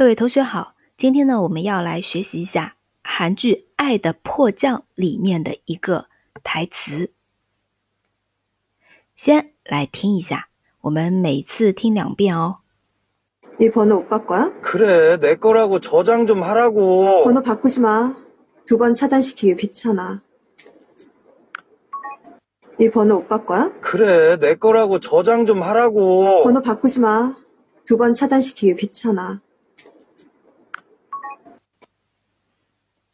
各位同学好，今天呢，我们要来学习一下韩剧《爱的迫降》里面的一个台词。先来听一下，我们每次听两遍哦。 이 번호 오빠 거야? 그래, 내 거라고 저장 좀 하라고. 번호 바꾸지 마. 두 번 차단시키기 귀찮아. 이 번호 오빠 거야? 그래, 내 거라고 저장 좀 하라고. 번호 바꾸지 마. 두 번 차단시키기 귀찮아.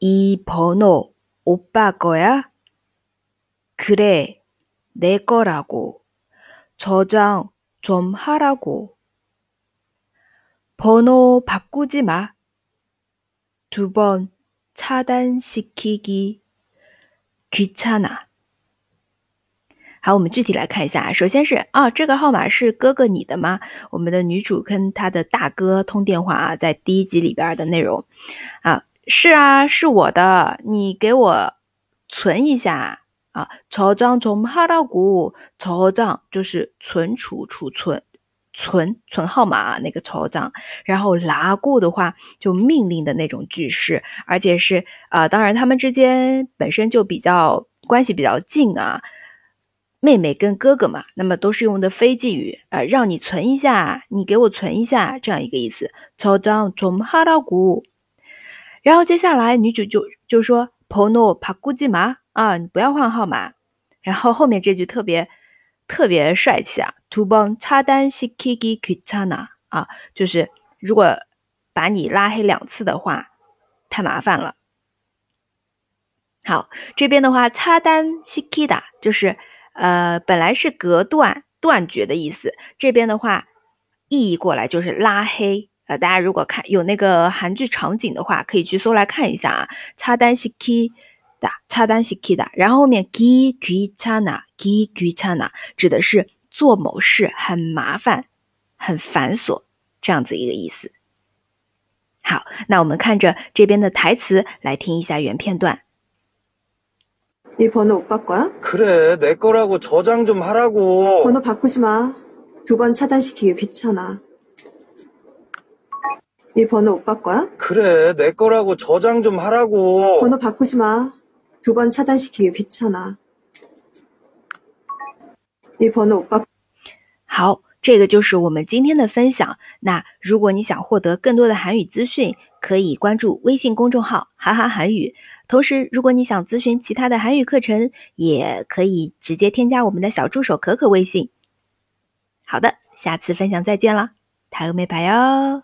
이 번호 오빠 거야? 그래, 내 거라고. 저장 좀 하라고. 번호 바꾸지 마. 두 번 차단시키기 귀찮아. 好，我们具体来看一下。首先是啊，这个号码是哥哥你的吗？我们的女主跟她的大哥通电话啊，在第一集里边的内容啊， 是啊，是我的，你给我存一下啊。저장좀하라고，저장就是存储、储存、存存号码那个저장，然后라고的话就命令的那种句式，而且是啊，当然他们之间本身就比较关系比较近啊。妹妹跟哥哥嘛，那么都是用的非敬语，呃，让你存一下，你给我存一下，这样一个意思。저장좀하라고。 然后接下来女主就就说 “pono p a k u j i m a 啊，你不要换号码。然后后面这句特别特别帅气啊，“tubon c h a d a n s i k i g i k i c h a n a 啊，就是如果把你拉黑两次的话，太麻烦了。好，这边的话 c h a d a n s i k i d a 就是呃本来是隔断断绝的意思，这边的话。意义过来就是拉黑呃，大家如果看有那个韩剧场景的话，可以去搜来看一下啊。차단시키다，차단시키다，然后后面기귀찮 아， 기귀찮아指的是做某事很麻烦、很繁琐这样子一个意思。好，那我们看着这边的台词来听一下原片段。 이 번호 오빠 거야? 그래, 내 거라고 저장 좀 하라고. 번호 바꾸지 마. 두 번 차단시키기 귀찮아. 이 번호 오빠 거야? 그래, 내 거라고 저장 좀 하라고. 번호 바꾸지 마. 두 번 차단시키기 귀찮아. 이 번호 오빠 好，这个就是我们今天的分享。那如果你想获得更多的韩语资讯，可以关注微信公众号“哈哈韩语”。同时，如果你想咨询其他的韩语课程，也可以直接添加我们的小助手可可微信。好的，下次分享再见了，台欧美白哟。